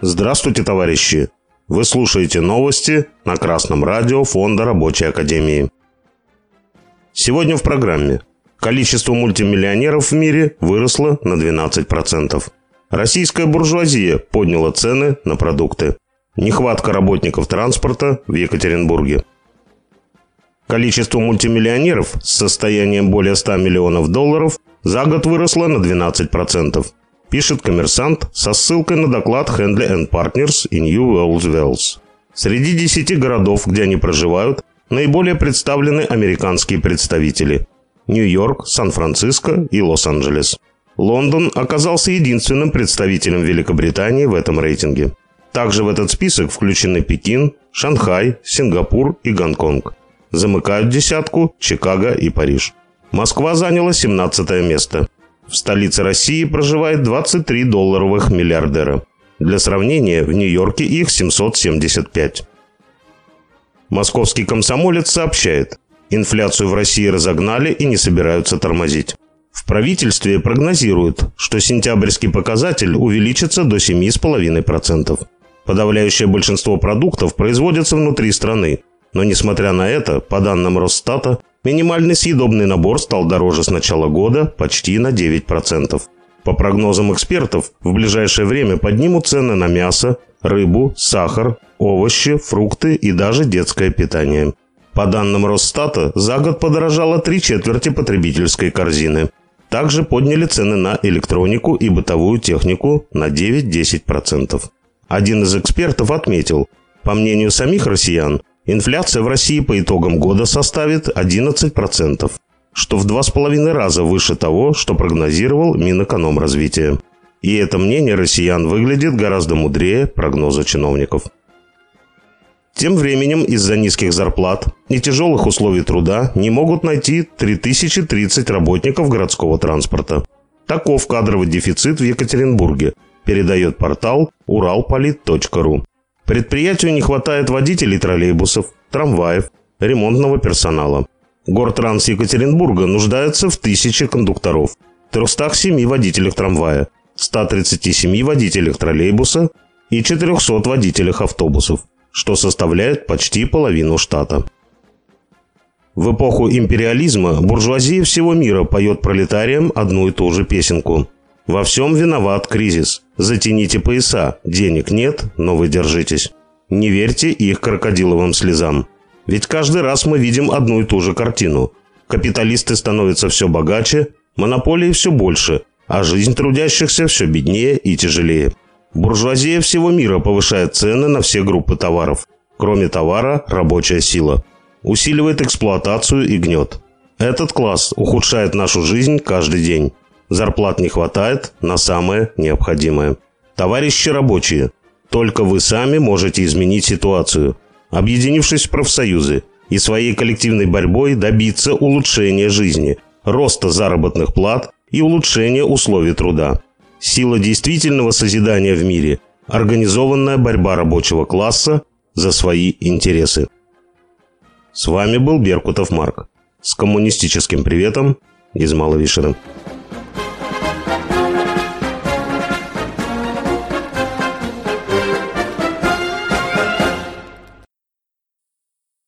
Здравствуйте, товарищи! Вы слушаете новости на Красном радио Фонда Рабочей Академии. Сегодня в программе. Количество мультимиллионеров в мире выросло на 12%. Российская буржуазия подняла цены на продукты. Нехватка работников транспорта в Екатеринбурге. Количество мультимиллионеров с состоянием более 100 миллионов долларов за год выросло на 12%, пишет коммерсант со ссылкой на доклад Handley Partners и New World Wells. Среди 10 городов, где они проживают, наиболее представлены американские представители – Нью-Йорк, Сан-Франциско и Лос-Анджелес. Лондон оказался единственным представителем Великобритании в этом рейтинге. Также в этот список включены Пекин, Шанхай, Сингапур и Гонконг. Замыкают десятку Чикаго и Париж. Москва заняла 17 место. В столице России проживает 23 долларовых миллиардера. Для сравнения, в Нью-Йорке их 775. Московский комсомолец сообщает, инфляцию в России разогнали и не собираются тормозить. В правительстве прогнозируют, что сентябрьский показатель увеличится до 7,5%. Подавляющее большинство продуктов производятся внутри страны, но несмотря на это, по данным Росстата, минимальный съедобный набор стал дороже с начала года почти на 9%. По прогнозам экспертов, в ближайшее время поднимут цены на мясо, рыбу, сахар, овощи, фрукты и даже детское питание. По данным Росстата, за год подорожало три четверти потребительской корзины. Также подняли цены на электронику и бытовую технику на 9-10%. Один из экспертов отметил, по мнению самих россиян, Инфляция в России по итогам года составит 11%, что в два с половиной раза выше того, что прогнозировал Минэкономразвития. И это мнение россиян выглядит гораздо мудрее прогноза чиновников. Тем временем из-за низких зарплат и тяжелых условий труда не могут найти 3030 работников городского транспорта. Таков кадровый дефицит в Екатеринбурге, передает портал уралполит.ру. Предприятию не хватает водителей троллейбусов, трамваев, ремонтного персонала. Гортранс Екатеринбурга нуждается в тысяче кондукторов, 307 водителях трамвая, 137 водителях троллейбуса и 400 водителях автобусов, что составляет почти половину штата. В эпоху империализма буржуазия всего мира поет пролетариям одну и ту же песенку – во всем виноват кризис. Затяните пояса. Денег нет, но вы держитесь. Не верьте их крокодиловым слезам. Ведь каждый раз мы видим одну и ту же картину. Капиталисты становятся все богаче, монополии все больше, а жизнь трудящихся все беднее и тяжелее. Буржуазия всего мира повышает цены на все группы товаров. Кроме товара – рабочая сила. Усиливает эксплуатацию и гнет. Этот класс ухудшает нашу жизнь каждый день. Зарплат не хватает на самое необходимое. Товарищи рабочие, только вы сами можете изменить ситуацию, объединившись в профсоюзы и своей коллективной борьбой добиться улучшения жизни, роста заработных плат и улучшения условий труда. Сила действительного созидания в мире – организованная борьба рабочего класса за свои интересы. С вами был Беркутов Марк. С коммунистическим приветом из Маловишера.